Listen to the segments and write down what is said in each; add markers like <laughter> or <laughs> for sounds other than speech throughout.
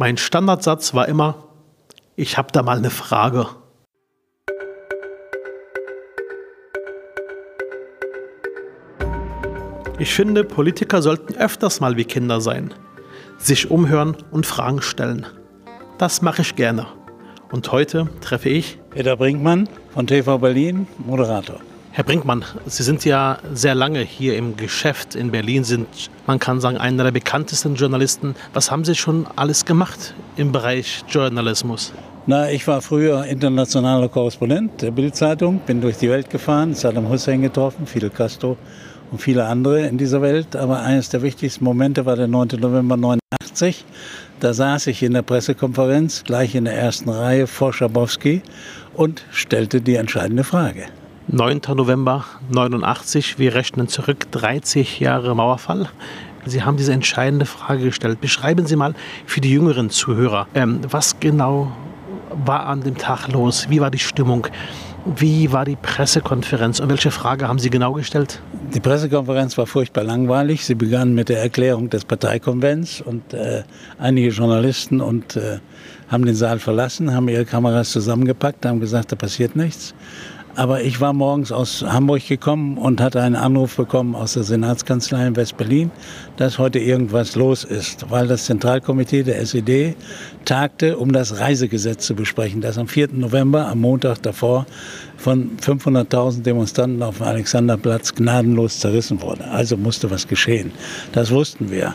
Mein Standardsatz war immer, ich habe da mal eine Frage. Ich finde, Politiker sollten öfters mal wie Kinder sein, sich umhören und Fragen stellen. Das mache ich gerne. Und heute treffe ich Peter Brinkmann von TV Berlin, Moderator. Herr Brinkmann, Sie sind ja sehr lange hier im Geschäft in Berlin, sind, man kann sagen, einer der bekanntesten Journalisten. Was haben Sie schon alles gemacht im Bereich Journalismus? Na, ich war früher internationaler Korrespondent der Bildzeitung, bin durch die Welt gefahren, Saddam Hussein getroffen, Fidel Castro und viele andere in dieser Welt. Aber eines der wichtigsten Momente war der 9. November 89. Da saß ich in der Pressekonferenz, gleich in der ersten Reihe vor Schabowski und stellte die entscheidende Frage. 9. November 89, wir rechnen zurück, 30 Jahre Mauerfall. Sie haben diese entscheidende Frage gestellt. Beschreiben Sie mal für die jüngeren Zuhörer, ähm, was genau war an dem Tag los? Wie war die Stimmung? Wie war die Pressekonferenz und welche Frage haben Sie genau gestellt? Die Pressekonferenz war furchtbar langweilig. Sie begann mit der Erklärung des Parteikonvents und äh, einige Journalisten und, äh, haben den Saal verlassen, haben ihre Kameras zusammengepackt, haben gesagt, da passiert nichts. Aber ich war morgens aus Hamburg gekommen und hatte einen Anruf bekommen aus der Senatskanzlei in West-Berlin, dass heute irgendwas los ist, weil das Zentralkomitee der SED tagte, um das Reisegesetz zu besprechen, das am 4. November, am Montag davor, von 500.000 Demonstranten auf dem Alexanderplatz gnadenlos zerrissen wurde. Also musste was geschehen. Das wussten wir.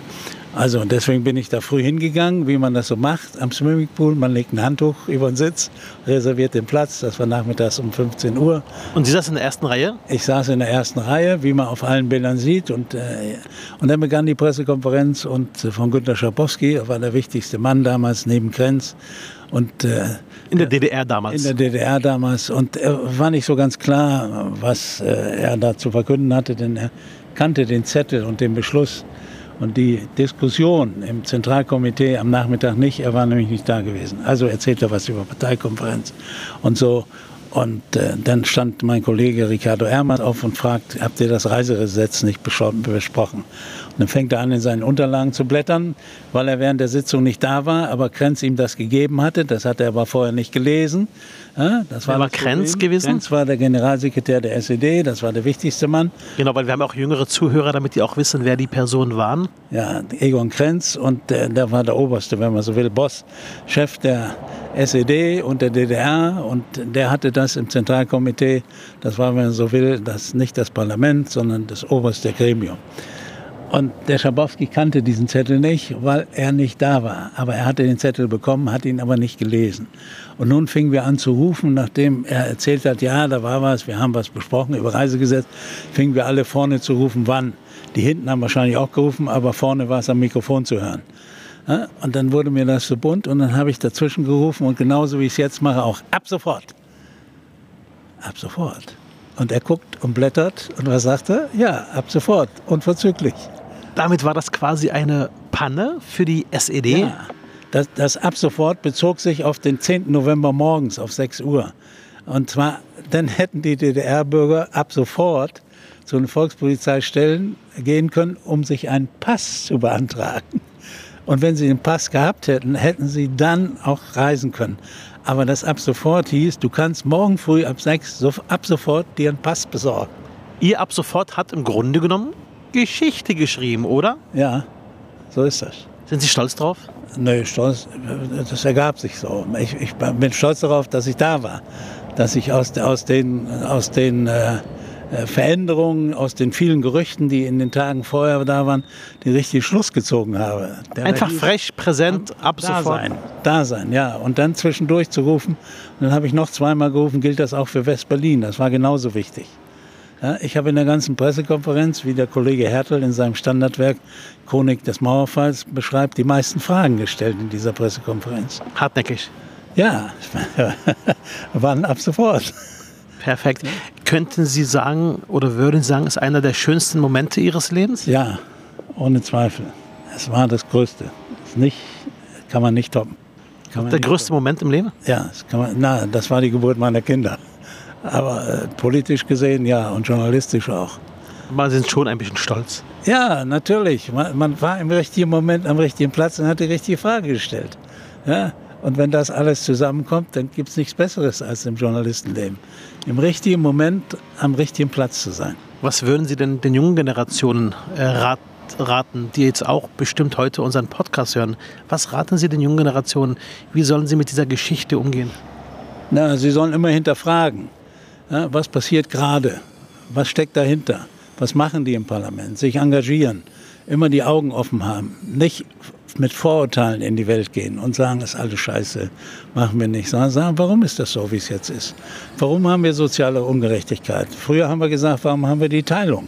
Also deswegen bin ich da früh hingegangen, wie man das so macht, am Swimmingpool. Man legt ein Handtuch über den Sitz, reserviert den Platz. Das war nachmittags um 15 Uhr. Und Sie saßen in der ersten Reihe? Ich saß in der ersten Reihe, wie man auf allen Bildern sieht. Und, äh, und dann begann die Pressekonferenz und äh, von Günter Schabowski, war der wichtigste Mann damals neben Krenz. Und, äh, in der DDR damals? In der DDR damals. Und er war nicht so ganz klar, was äh, er da zu verkünden hatte, denn er kannte den Zettel und den Beschluss und die Diskussion im Zentralkomitee am Nachmittag nicht, er war nämlich nicht da gewesen. Also erzählt er was über Parteikonferenz und so. Und äh, dann stand mein Kollege Ricardo Ermann auf und fragt, habt ihr das Reisegesetz nicht besprochen? Und dann fängt er an, in seinen Unterlagen zu blättern, weil er während der Sitzung nicht da war, aber Krenz ihm das gegeben hatte. Das hat er aber vorher nicht gelesen. Ja, das war, war Krenz gewesen? Krenz war der Generalsekretär der SED, das war der wichtigste Mann. Genau, weil wir haben auch jüngere Zuhörer, damit die auch wissen, wer die Personen waren. Ja, Egon Krenz und der, der war der Oberste, wenn man so will, Boss, Chef der SED und der DDR und der hatte das im Zentralkomitee, das war, wenn man so will, das nicht das Parlament, sondern das oberste Gremium. Und der Schabowski kannte diesen Zettel nicht, weil er nicht da war. Aber er hatte den Zettel bekommen, hat ihn aber nicht gelesen. Und nun fingen wir an zu rufen, nachdem er erzählt hat, ja, da war was, wir haben was besprochen über Reisegesetz, fingen wir alle vorne zu rufen, wann. Die hinten haben wahrscheinlich auch gerufen, aber vorne war es am Mikrofon zu hören. Und dann wurde mir das so bunt und dann habe ich dazwischen gerufen und genauso wie ich es jetzt mache, auch ab sofort. Ab sofort. Und er guckt und blättert und was sagt er? Ja, ab sofort, unverzüglich. Damit war das quasi eine Panne für die SED? Ja. Das, das ab sofort bezog sich auf den 10. November morgens auf 6 Uhr. Und zwar, dann hätten die DDR-Bürger ab sofort zu den Volkspolizeistellen gehen können, um sich einen Pass zu beantragen. Und wenn sie den Pass gehabt hätten, hätten sie dann auch reisen können. Aber das ab sofort hieß, du kannst morgen früh ab 6 so, ab sofort dir einen Pass besorgen. Ihr ab sofort hat im Grunde genommen Geschichte geschrieben, oder? Ja, so ist das. Sind Sie stolz drauf? Nö, stolz, das ergab sich so. Ich, ich bin stolz darauf, dass ich da war. Dass ich aus, aus den, aus den äh, äh, Veränderungen, aus den vielen Gerüchten, die in den Tagen vorher da waren, den richtigen Schluss gezogen habe. Der Einfach frech, präsent, ab da sofort. Sein, da sein, ja. Und dann zwischendurch zu rufen. Und dann habe ich noch zweimal gerufen, gilt das auch für West-Berlin. Das war genauso wichtig. Ja, ich habe in der ganzen Pressekonferenz, wie der Kollege Hertel in seinem Standardwerk Chronik des Mauerfalls beschreibt, die meisten Fragen gestellt in dieser Pressekonferenz. Hartnäckig. Ja, <laughs> waren ab sofort. Perfekt. Könnten Sie sagen oder würden Sie sagen, es ist einer der schönsten Momente Ihres Lebens? Ja, ohne Zweifel. Es war das Größte. Das nicht, kann man nicht toppen. Kann der größte toppen. Moment im Leben? Ja, das, kann man, na, das war die Geburt meiner Kinder. Aber äh, politisch gesehen ja und journalistisch auch. Man sind schon ein bisschen stolz. Ja, natürlich. Man, man, war im richtigen Moment am richtigen Platz und hat die richtige Frage gestellt. Ja? Und wenn das alles zusammenkommt, dann gibt es nichts Besseres als im Journalistenleben. Im richtigen Moment am richtigen Platz zu sein. Was würden Sie denn den jungen Generationen äh, raten, die jetzt auch bestimmt heute unseren Podcast hören? Was raten Sie den jungen Generationen? Wie sollen sie mit dieser Geschichte umgehen? Na, sie sollen immer hinterfragen. Ja, was passiert gerade? Was steckt dahinter? Was machen die im Parlament? Sich engagieren, immer die Augen offen haben, nicht mit Vorurteilen in die Welt gehen und sagen, das ist alles scheiße, machen wir nicht, sondern sagen, warum ist das so, wie es jetzt ist? Warum haben wir soziale Ungerechtigkeit? Früher haben wir gesagt, warum haben wir die Teilung?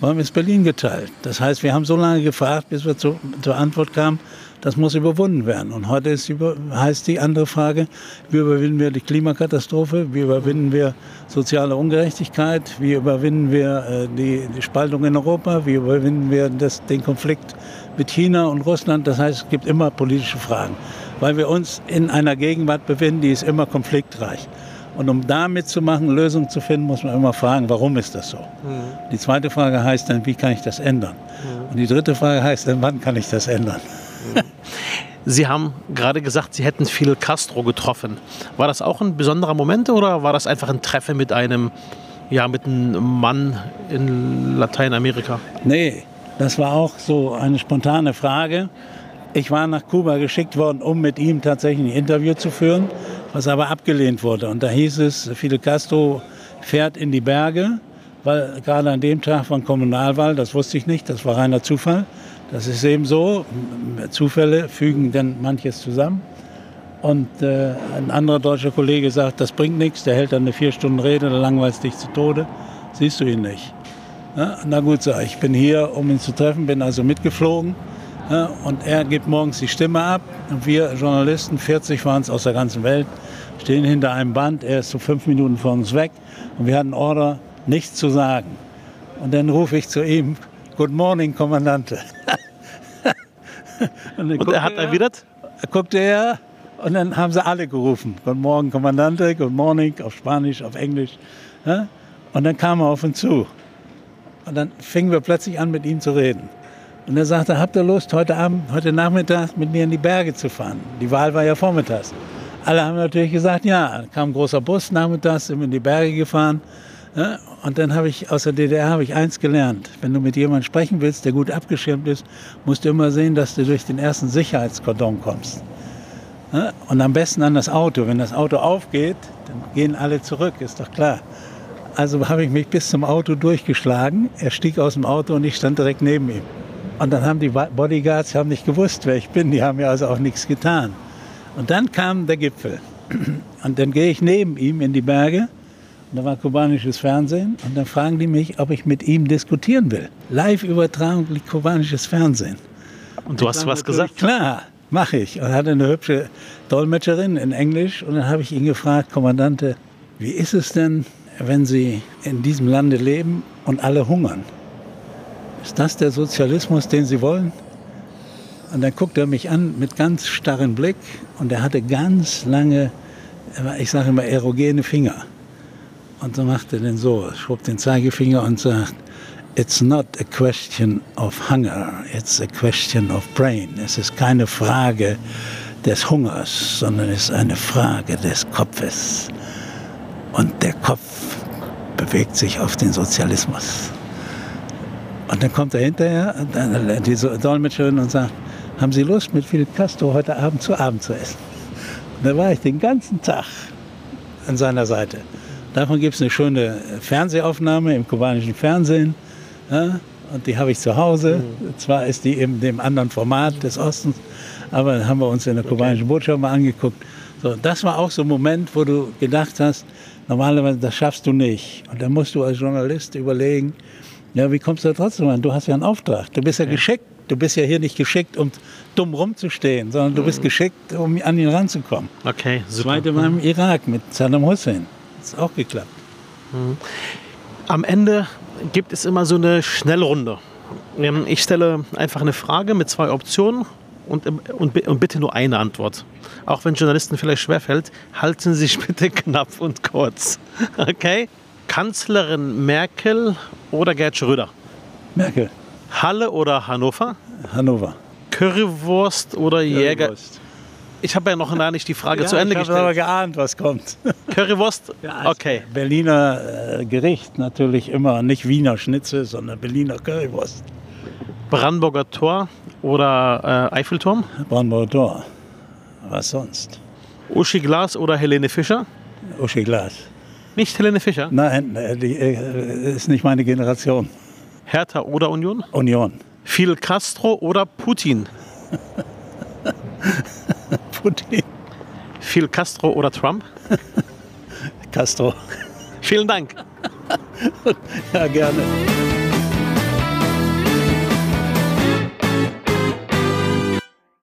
Warum ist Berlin geteilt? Das heißt, wir haben so lange gefragt, bis wir zu, zur Antwort kamen, das muss überwunden werden. Und heute ist über, heißt die andere Frage, wie überwinden wir die Klimakatastrophe, wie überwinden wir soziale Ungerechtigkeit, wie überwinden wir äh, die, die, Spaltung in Europa, wie überwinden wir das, den Konflikt mit China und Russland. Das heißt, es gibt immer politische Fragen, weil wir uns in einer Gegenwart befinden, die ist immer konfliktreich. Und um da mitzumachen, Lösungen zu finden, muss man immer fragen, warum ist das so? Mhm. Die zweite Frage heißt dann, wie kann ich das ändern? Mhm. Und die dritte Frage heißt dann, wann kann ich das ändern? Sie haben gerade gesagt, Sie hätten Fidel Castro getroffen. War das auch ein besonderer Moment oder war das einfach ein Treffen mit einem, ja, mit einem Mann in Lateinamerika? Nee, das war auch so eine spontane Frage. Ich war nach Kuba geschickt worden, um mit ihm tatsächlich ein Interview zu führen, was aber abgelehnt wurde. Und da hieß es, Fidel Castro fährt in die Berge, weil gerade an dem Tag von Kommunalwahl, das wusste ich nicht, das war reiner Zufall, das ist eben so. Zufälle fügen dann manches zusammen. Und äh, ein anderer deutscher Kollege sagt, das bringt nichts, der hält dann eine vier Stunden Rede, da langweilst dich zu Tode, siehst du ihn nicht. Ja, na gut, sag ich, bin hier, um ihn zu treffen, bin also mitgeflogen. Ja, und er gibt morgens die Stimme ab. Und wir Journalisten, 40 waren es aus der ganzen Welt, stehen hinter einem Band. Er ist so fünf Minuten vor uns weg. Und wir hatten Order, nichts zu sagen. Und dann rufe ich zu ihm, Good morning, Kommandante. <laughs> und, und er hat erwidert? Guckte er und dann haben sie alle gerufen. Guten Morgen, Kommandante, Good morning, auf Spanisch, auf Englisch. Und dann kam er auf uns zu. Und dann fingen wir plötzlich an, mit ihm zu reden. Und er sagte, habt ihr Lust, heute Abend, heute Nachmittag mit mir in die Berge zu fahren? Die Wahl war ja vormittags. Alle haben natürlich gesagt, ja. Dann kam ein großer Bus nachmittags, sind wir in die Berge gefahren. Ja, und dann habe ich aus der DDR habe ich eins gelernt. Wenn du mit jemandem sprechen willst, der gut abgeschirmt ist, musst du immer sehen, dass du durch den ersten Sicherheitskordon kommst. Ja, und am besten an das Auto. Wenn das Auto aufgeht, dann gehen alle zurück, ist doch klar. Also habe ich mich bis zum Auto durchgeschlagen. Er stieg aus dem Auto und ich stand direkt neben ihm. Und dann haben die Bodyguards haben nicht gewusst, wer ich bin. Die haben mir also auch nichts getan. Und dann kam der Gipfel. Und dann gehe ich neben ihm in die Berge da war kubanisches Fernsehen und dann fragen die mich, ob ich mit ihm diskutieren will. Live-Übertragung kubanisches Fernsehen. Und du hast was gesagt? Klar, mache ich. Und hatte eine hübsche Dolmetscherin in Englisch und dann habe ich ihn gefragt, Kommandante, wie ist es denn, wenn Sie in diesem Lande leben und alle hungern? Ist das der Sozialismus, den Sie wollen? Und dann guckte er mich an mit ganz starren Blick und er hatte ganz lange, ich sage immer, erogene Finger. Und so macht er den so, schob den Zeigefinger und sagt, It's not a question of hunger, it's a question of brain. Es ist keine Frage des Hungers, sondern es ist eine Frage des Kopfes. Und der Kopf bewegt sich auf den Sozialismus. Und dann kommt er hinterher, diese Dolmetscherin, und sagt, haben Sie Lust, mit Philipp Castro heute Abend zu Abend zu essen? Und da war ich den ganzen Tag an seiner Seite. Davon gibt es eine schöne Fernsehaufnahme im kubanischen Fernsehen. Ja, und die habe ich zu Hause. Mhm. Zwar ist die in dem anderen Format des Ostens, aber haben wir uns in der kubanischen Botschaft mal angeguckt. So, das war auch so ein Moment, wo du gedacht hast, normalerweise das schaffst du nicht. Und dann musst du als Journalist überlegen, ja, wie kommst du da trotzdem an? Du hast ja einen Auftrag. Du bist ja, ja. geschickt. Du bist ja hier nicht geschickt, um dumm rumzustehen, sondern du bist mhm. geschickt, um an ihn ranzukommen. Okay, super. Zweite war im Irak mit Saddam Hussein. Ist auch geklappt. Mhm. Am Ende gibt es immer so eine Schnellrunde. Ähm, ich stelle einfach eine Frage mit zwei Optionen und, und, und bitte nur eine Antwort. Auch wenn Journalisten vielleicht schwerfällt, halten Sie sich <laughs> bitte knapp und kurz. Okay? Kanzlerin Merkel oder Gerd Schröder? Merkel. Halle oder Hannover? Hannover. Currywurst oder Jäger? Currywurst. Ich habe ja noch gar nicht die Frage ja, zu Ende ich gestellt. Ich habe aber geahnt, was kommt. <laughs> Currywurst? Ja, okay. Berliner äh, Gericht natürlich immer nicht Wiener Schnitzel, sondern Berliner Currywurst. Brandenburger Tor oder äh, Eiffelturm? Brandenburger Tor. Was sonst? Uschi Glas oder Helene Fischer? Uschi Glas. Nicht Helene Fischer? Nein, äh, die äh, ist nicht meine Generation. Hertha oder Union? Union. Fidel Castro oder Putin? <laughs> Putin. Fidel Castro oder Trump? Castro. Vielen Dank. <laughs> ja, gerne.